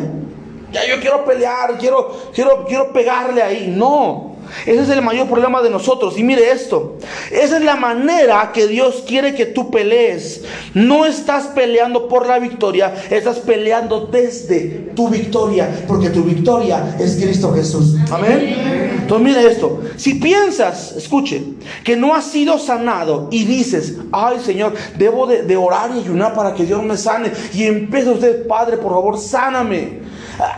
A: Ya yo quiero pelear, quiero, quiero, quiero pegarle ahí. No. Ese es el mayor problema de nosotros. Y mire esto. Esa es la manera que Dios quiere que tú pelees. No estás peleando por la victoria, estás peleando desde tu victoria. Porque tu victoria es Cristo Jesús. Amén. Entonces mire esto. Si piensas, escuche, que no has sido sanado y dices, ay Señor, debo de, orar y ayunar para que Dios me sane. Y empieza usted, Padre, por favor, sáname.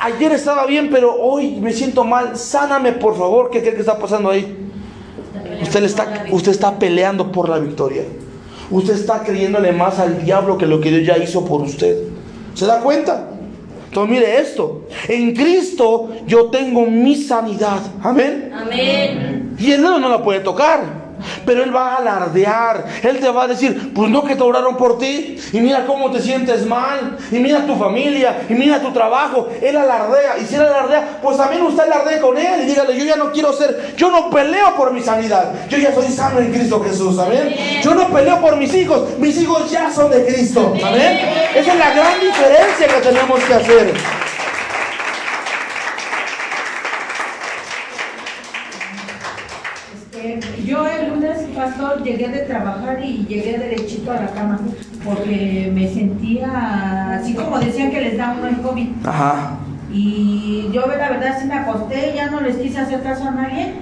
A: Ayer estaba bien, pero hoy me siento mal. Sáname, por favor. ¿Qué cree que está pasando ahí? Usted, está, usted está peleando por la victoria. Usted está creyéndole más al diablo que lo que Dios ya hizo por usted. ¿Se da cuenta? Entonces mire esto. En Cristo yo tengo mi sanidad. Amén. Amén. Y el dedo no la puede tocar. Pero Él va a alardear. Él te va a decir, pues no que te oraron por ti. Y mira cómo te sientes mal. Y mira tu familia. Y mira tu trabajo. Él alardea. Y si Él alardea, pues también usted alardea con Él. Y dígale, yo ya no quiero ser, yo no peleo por mi sanidad. Yo ya soy sano en Cristo Jesús. Amén. Yo no peleo por mis hijos. Mis hijos ya son de Cristo. Amén. Esa es la gran diferencia que tenemos que hacer.
B: Llegué de trabajar y llegué derechito a la cama porque me sentía así como decían que les da uno el COVID. Ajá. Y yo la verdad sí me acosté, ya no les quise hacer caso a nadie.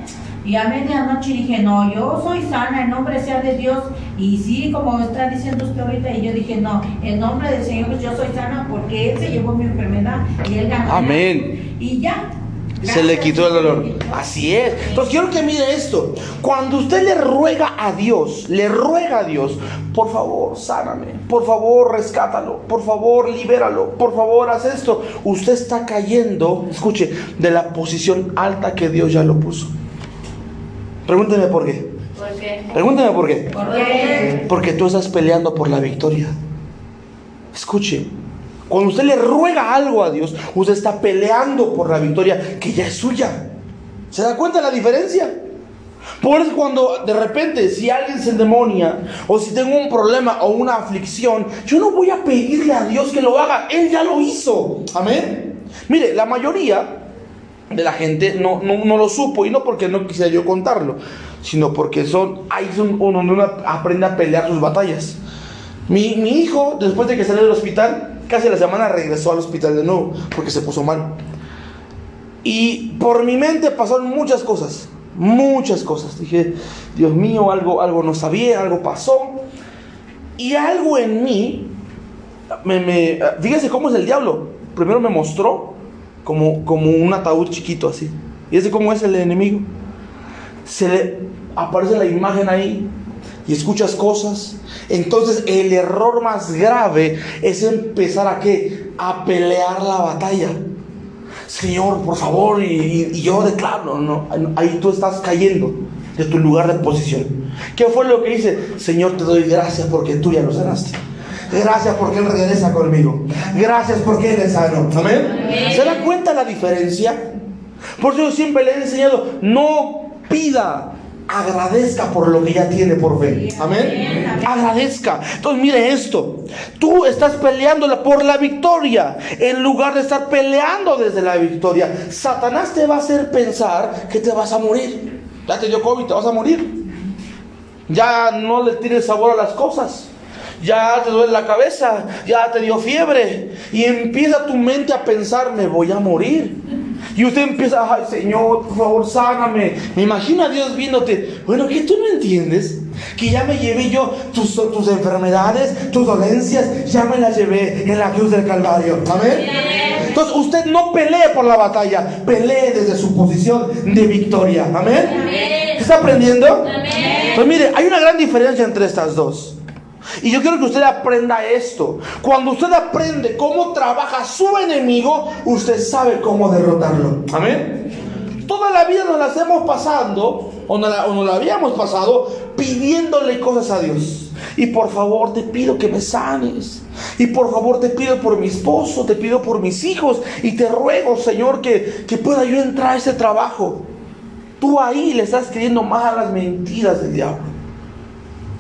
B: Y a medianoche dije, no, yo soy sana, en nombre sea de Dios. Y sí, como está diciendo usted ahorita, y yo dije, no, en nombre del Señor yo soy sana porque Él se llevó mi enfermedad y Él ganó.
A: Amén.
B: Y ya,
A: se le quitó el dolor. Así es. Entonces quiero que mire esto. Cuando usted le ruega a Dios, le ruega a Dios, por favor, sáname, por favor, rescátalo, por favor, libéralo, por favor, haz esto. Usted está cayendo, escuche, de la posición alta que Dios ya lo puso. Pregúnteme por qué. ¿Por qué? Pregúnteme por qué. ¿Por qué? Porque tú estás peleando por la victoria. Escuche, cuando usted le ruega algo a Dios, usted está peleando por la victoria que ya es suya. ¿Se da cuenta de la diferencia? Por eso cuando de repente si alguien se demonia o si tengo un problema o una aflicción, yo no voy a pedirle a Dios que lo haga, Él ya lo hizo. Amén. Mire, la mayoría de la gente no, no, lo supo y no porque no quisiera yo contarlo, sino porque son, ahí son donde uno aprende a pelear sus batallas. Mi, mi hijo, después de que salió del hospital, casi la semana regresó al hospital de nuevo porque se puso mal. Y por mi mente pasaron muchas cosas, muchas cosas. Dije, Dios mío, algo, algo no sabía, algo pasó. Y algo en mí, me, me, cómo es el diablo. Primero me mostró como, como un ataúd chiquito así. Y ese cómo es el enemigo. Se le aparece la imagen ahí y escuchas cosas. Entonces el error más grave es empezar a qué? A pelear la batalla. Señor, por favor, y, yo declaro, no, ahí tú estás cayendo de tu lugar de posición. ¿Qué fue lo que dice? Señor, te doy gracias porque tú ya lo sanaste. Gracias porque Él regresa conmigo. Gracias porque Él es sano. Amén. ¿Se da cuenta la diferencia? Por eso yo siempre le he enseñado, no pida agradezca por lo que ya tiene por fe. Amén. Agradezca. Entonces mire esto. Tú estás peleando por la victoria en lugar de estar peleando desde la victoria. Satanás te va a hacer pensar que te vas a morir. Ya te dio COVID, te vas a morir. Ya no le tienes sabor a las cosas. Ya te duele la cabeza, ya te dio fiebre. Y empieza tu mente a pensar, me voy a morir. Y usted empieza, ay Señor, por favor, sáname. Me imagino a Dios viéndote. Bueno, ¿qué tú no entiendes? Que ya me llevé yo tus, tus enfermedades, tus dolencias, ya me las llevé en la cruz del Calvario. Amén. Entonces usted no pelee por la batalla, pelee desde su posición de victoria. Amén. ¿Está aprendiendo? Pues mire, hay una gran diferencia entre estas dos. Y yo quiero que usted aprenda esto. Cuando usted aprende cómo trabaja su enemigo, usted sabe cómo derrotarlo. Amén. Toda la vida nos la hacemos pasando o no la, o no la habíamos pasado pidiéndole cosas a Dios. Y por favor te pido que me sanes. Y por favor te pido por mi esposo, te pido por mis hijos. Y te ruego, Señor, que, que pueda yo entrar a ese trabajo. Tú ahí le estás creyendo más a las mentiras del diablo.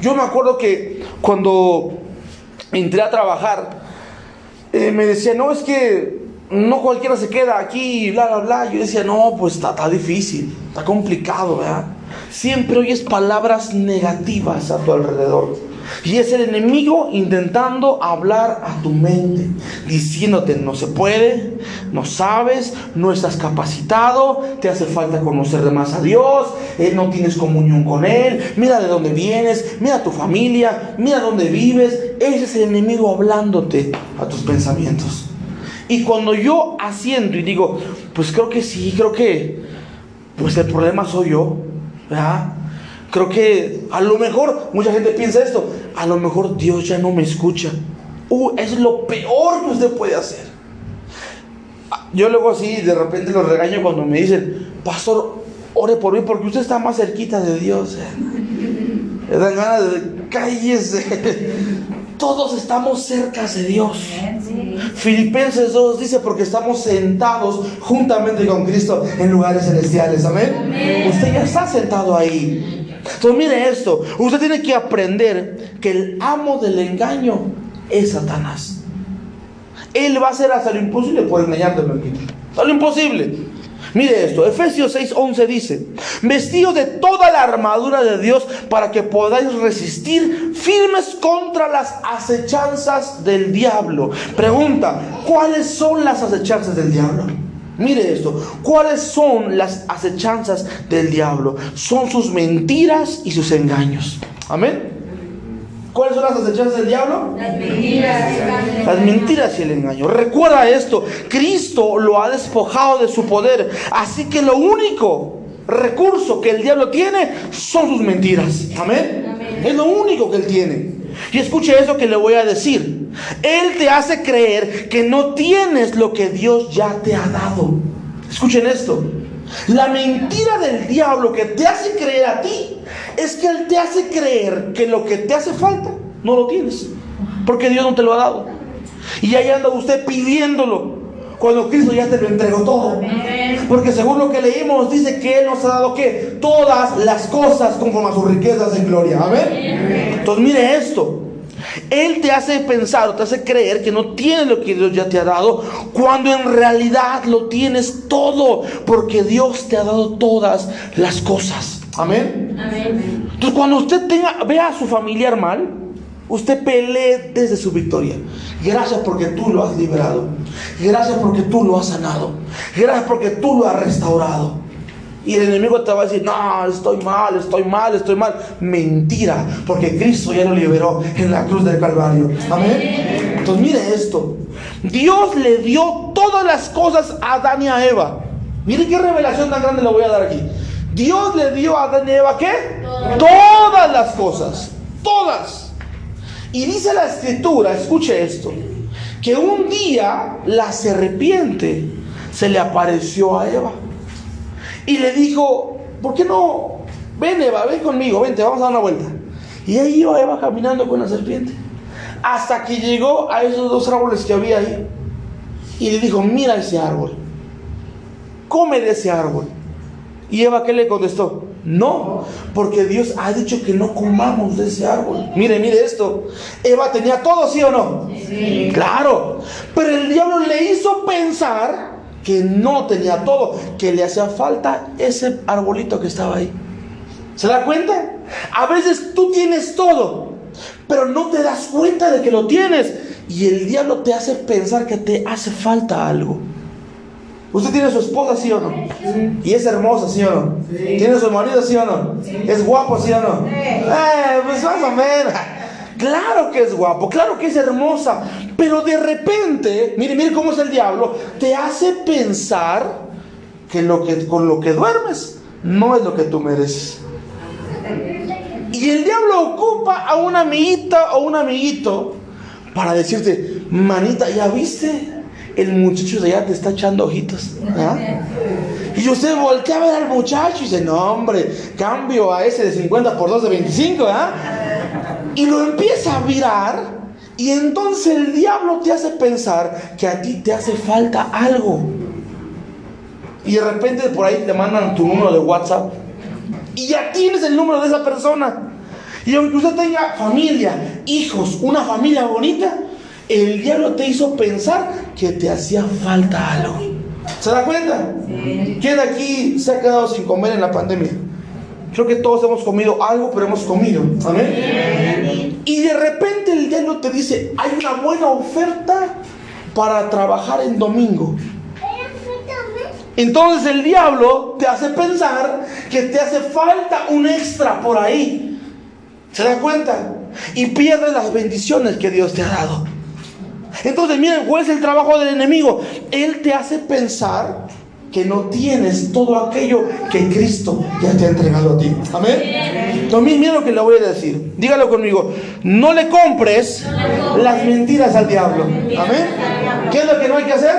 A: Yo me acuerdo que cuando entré a trabajar, eh, me decía, no, es que no cualquiera se queda aquí, bla, bla, bla. Yo decía, no, pues está, está difícil, está complicado, ¿verdad? Siempre oyes palabras negativas a tu alrededor. Y es el enemigo intentando hablar a tu mente, diciéndote no se puede, no sabes, no estás capacitado, te hace falta conocer más a Dios, eh, no tienes comunión con Él, mira de dónde vienes, mira tu familia, mira dónde vives. Ese es el enemigo hablándote a tus pensamientos. Y cuando yo asiento y digo, pues creo que sí, creo que, pues el problema soy yo, ¿verdad? Creo que a lo mejor, mucha gente piensa esto, a lo mejor Dios ya no me escucha. Uh, es lo peor que usted puede hacer. Yo luego así de repente los regaño cuando me dicen, pastor, ore por mí porque usted está más cerquita de Dios. ¿eh? Me dan ganas de cállese. [LAUGHS] Todos estamos cerca de Dios. Filipenses 2 dice porque estamos sentados juntamente con Cristo en lugares celestiales. Amén. Usted ya está sentado ahí. Entonces mire esto, usted tiene que aprender que el amo del engaño es Satanás. Él va a hacer hasta lo imposible por engañarte, Hasta lo imposible. Mire esto, Efesios 6:11 dice, vestidos de toda la armadura de Dios para que podáis resistir firmes contra las acechanzas del diablo. Pregunta, ¿cuáles son las acechanzas del diablo? Mire esto, ¿cuáles son las acechanzas del diablo? Son sus mentiras y sus engaños. Amén. ¿Cuáles son las acechanzas del diablo? Las mentiras. Las mentiras y el engaño. Recuerda esto, Cristo lo ha despojado de su poder, así que lo único recurso que el diablo tiene son sus mentiras. Amén. Es lo único que él tiene. Y escuche eso que le voy a decir. Él te hace creer que no tienes lo que Dios ya te ha dado. Escuchen esto. La mentira del diablo que te hace creer a ti es que Él te hace creer que lo que te hace falta no lo tienes. Porque Dios no te lo ha dado. Y ahí anda usted pidiéndolo. Cuando Cristo ya te lo entregó todo. Porque según lo que leímos, dice que Él nos ha dado que todas las cosas conforme a sus riquezas en gloria. Amén. Entonces mire esto. Él te hace pensar o te hace creer que no tienes lo que Dios ya te ha dado, cuando en realidad lo tienes todo, porque Dios te ha dado todas las cosas. Amén. Amén. Entonces cuando usted tenga, vea a su familiar mal, usted pelee desde su victoria. Gracias porque tú lo has liberado. Gracias porque tú lo has sanado. Gracias porque tú lo has restaurado. Y el enemigo te va a decir, no, estoy mal, estoy mal, estoy mal. Mentira, porque Cristo ya lo liberó en la cruz del Calvario. Amén. Entonces mire esto. Dios le dio todas las cosas a Adán y a Eva. Mire qué revelación tan grande le voy a dar aquí. Dios le dio a Adán y Eva qué? Todas las cosas. Todas. Y dice la escritura, escuche esto, que un día la serpiente se le apareció a Eva. Y le dijo, ¿por qué no? Ven Eva, ven conmigo, vente, vamos a dar una vuelta. Y ahí iba Eva caminando con la serpiente. Hasta que llegó a esos dos árboles que había ahí. Y le dijo, mira ese árbol. Come de ese árbol. Y Eva, ¿qué le contestó? No, porque Dios ha dicho que no comamos de ese árbol. Mire, mire esto. Eva tenía todo, ¿sí o no? Sí. Claro. Pero el diablo le hizo pensar que no tenía todo, que le hacía falta ese arbolito que estaba ahí. ¿Se da cuenta? A veces tú tienes todo, pero no te das cuenta de que lo tienes. Y el diablo te hace pensar que te hace falta algo. ¿Usted tiene su esposa, sí o no? Y es hermosa, sí o no? ¿Tiene su marido, sí o no? ¿Es guapo, sí o no? Eh, pues más o menos. Claro que es guapo, claro que es hermosa, pero de repente, mire, mire cómo es el diablo, te hace pensar que, lo que con lo que duermes no es lo que tú mereces. Y el diablo ocupa a una amiguita o un amiguito para decirte, manita, ¿ya viste el muchacho de allá te está echando ojitos. ¿ah? [LAUGHS] Y usted voltea a ver al muchacho y dice, no hombre, cambio a ese de 50 por 2 de 25, ¿ah? Y lo empieza a virar y entonces el diablo te hace pensar que a ti te hace falta algo. Y de repente por ahí te mandan tu número de WhatsApp y ya tienes el número de esa persona. Y aunque usted tenga familia, hijos, una familia bonita, el diablo te hizo pensar que te hacía falta algo. ¿Se da cuenta? ¿Quién aquí se ha quedado sin comer en la pandemia? Creo que todos hemos comido algo, pero hemos comido. Amén. Y de repente el diablo te dice, hay una buena oferta para trabajar en domingo. Entonces el diablo te hace pensar que te hace falta un extra por ahí. ¿Se da cuenta? Y pierdes las bendiciones que Dios te ha dado. Entonces, miren, ¿cuál es el trabajo del enemigo? Él te hace pensar que no tienes todo aquello que Cristo ya te ha entregado a ti. Amén. Entonces, miren lo que le voy a decir. Dígalo conmigo. No le compres las mentiras al diablo. Amén. ¿Qué es lo que no hay que hacer?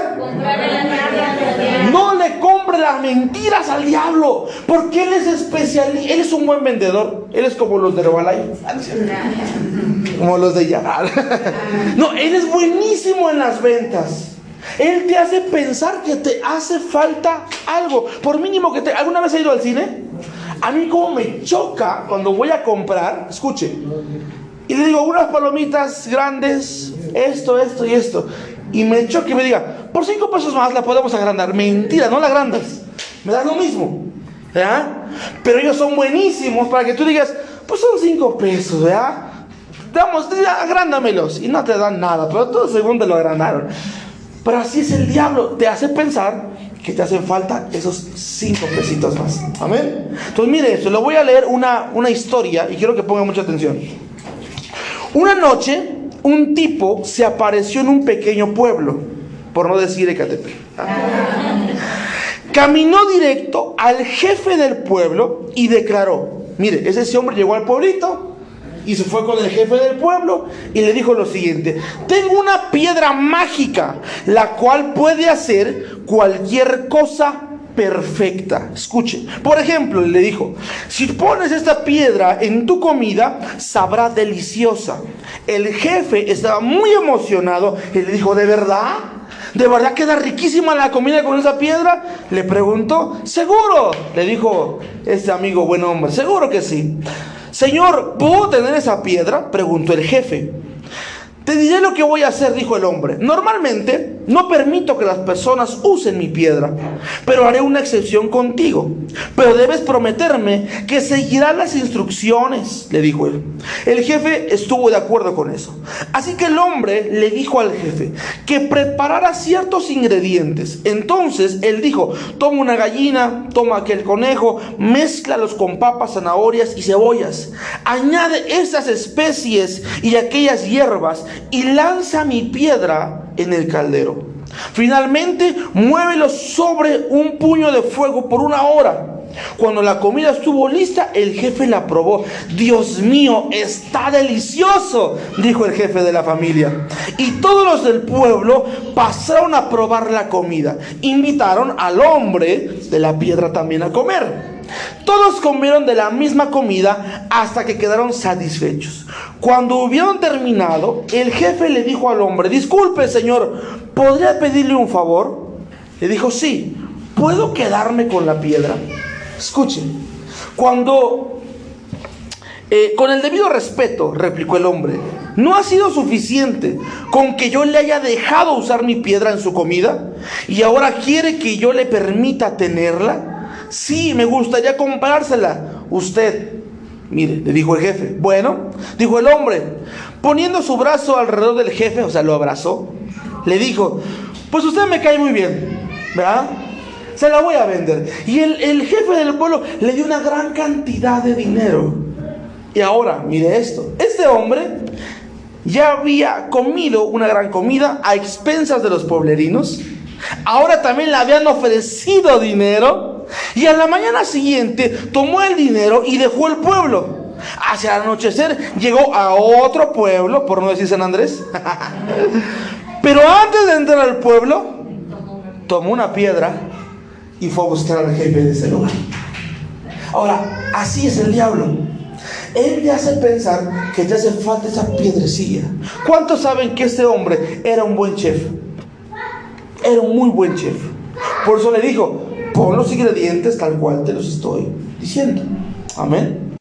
A: No compre las mentiras al diablo, porque él es especial, él es un buen vendedor, él es como los de Herbalife, [LAUGHS] como los de Yagar. [LAUGHS] No, él es buenísimo en las ventas. Él te hace pensar que te hace falta algo. Por mínimo que te... ¿Alguna vez has ido al cine? A mí como me choca cuando voy a comprar, escuche, y le digo unas palomitas grandes, esto, esto y esto. Y me choca y me diga, por cinco pesos más la podemos agrandar. Mentira, no la agrandas. Me das lo mismo. ¿verdad? Pero ellos son buenísimos para que tú digas, pues son cinco pesos, ¿verdad? Damos, agrándamelos. Y no te dan nada, pero todo según lo agrandaron. Pero así es el diablo, te hace pensar que te hacen falta esos cinco pesitos más. Amén. Entonces mire esto, le voy a leer una, una historia y quiero que ponga mucha atención. Una noche, un tipo se apareció en un pequeño pueblo, por no decir Ecatepec. Caminó directo al jefe del pueblo y declaró, mire, ese hombre llegó al pueblito, y se fue con el jefe del pueblo y le dijo lo siguiente, tengo una piedra mágica, la cual puede hacer cualquier cosa perfecta. Escuche, por ejemplo, le dijo, si pones esta piedra en tu comida, sabrá deliciosa. El jefe estaba muy emocionado y le dijo, ¿de verdad? ¿De verdad queda riquísima la comida con esa piedra? Le preguntó, seguro, le dijo este amigo buen hombre, seguro que sí. Señor, ¿puedo tener esa piedra? preguntó el jefe. Te diré lo que voy a hacer, dijo el hombre. Normalmente no permito que las personas usen mi piedra, pero haré una excepción contigo. Pero debes prometerme que seguirás las instrucciones, le dijo él. El jefe estuvo de acuerdo con eso. Así que el hombre le dijo al jefe que preparara ciertos ingredientes. Entonces él dijo, toma una gallina, toma aquel conejo, mézclalos con papas, zanahorias y cebollas. Añade esas especies y aquellas hierbas y lanza mi piedra en el caldero. Finalmente, muévelo sobre un puño de fuego por una hora. Cuando la comida estuvo lista, el jefe la probó. Dios mío, está delicioso, dijo el jefe de la familia. Y todos los del pueblo pasaron a probar la comida. Invitaron al hombre de la piedra también a comer. Todos comieron de la misma comida hasta que quedaron satisfechos. Cuando hubieron terminado, el jefe le dijo al hombre, disculpe señor, ¿podría pedirle un favor? Le dijo, sí, ¿puedo quedarme con la piedra? Escuchen, cuando, eh, con el debido respeto, replicó el hombre, ¿no ha sido suficiente con que yo le haya dejado usar mi piedra en su comida? ¿Y ahora quiere que yo le permita tenerla? Sí, me gustaría comprársela. Usted, mire, le dijo el jefe. Bueno, dijo el hombre, poniendo su brazo alrededor del jefe, o sea, lo abrazó, le dijo, pues usted me cae muy bien, ¿verdad? Se la voy a vender. Y el, el jefe del pueblo le dio una gran cantidad de dinero. Y ahora, mire esto, este hombre ya había comido una gran comida a expensas de los pueblerinos. Ahora también le habían ofrecido dinero y a la mañana siguiente tomó el dinero y dejó el pueblo. Hacia el anochecer llegó a otro pueblo, por no decir San Andrés. [LAUGHS] Pero antes de entrar al pueblo, tomó una piedra y fue a buscar al jefe de ese lugar. Ahora, así es el diablo. Él te hace pensar que te hace falta esa piedrecilla. ¿Cuántos saben que este hombre era un buen chef? Era un muy buen chef. Por eso le dijo, pon los ingredientes tal cual te los estoy diciendo. Amén.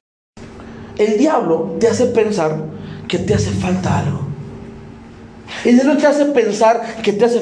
A: El diablo te hace pensar que te hace falta algo. El diablo te hace pensar que te hace